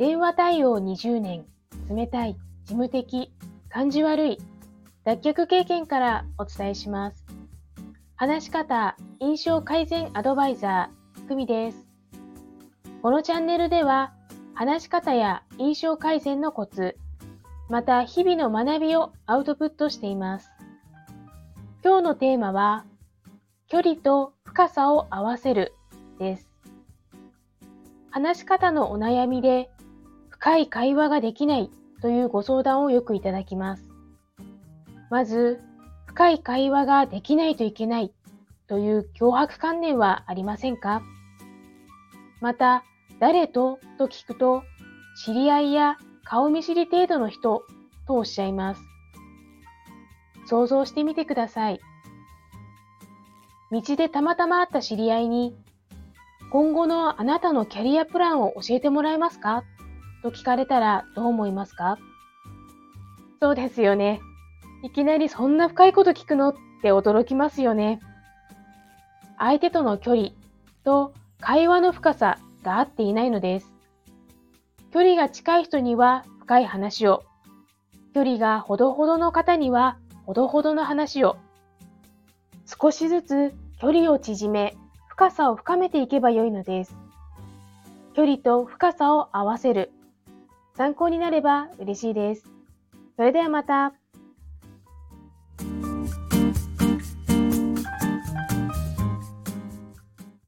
電話対応20年、冷たい、事務的、感じ悪い、脱却経験からお伝えします。話し方、印象改善アドバイザー、ふみです。このチャンネルでは、話し方や印象改善のコツ、また日々の学びをアウトプットしています。今日のテーマは、距離と深さを合わせるです。話し方のお悩みで深い会話ができないというご相談をよくいただきます。まず、深い会話ができないといけないという脅迫観念はありませんか？また、誰とと聞くと、知り合いや顔見知り程度の人とおっしゃいます。想像してみてください。道でたまたま会った知り合いに、今後のあなたのキャリアプランを教えてもらえますか？と聞かれたらどう思いますか？そうですよね。いきなりそんな深いこと聞くのって驚きますよね。相手との距離と会話の深さが合っていないのです。距離が近い人には深い話を、距離がほどほどの方にはほどほどの話を、少しずつ距離を縮め、深さを深めていけばよいのです。距離と深さを合わせる。参考になれば嬉しいです。それではまた。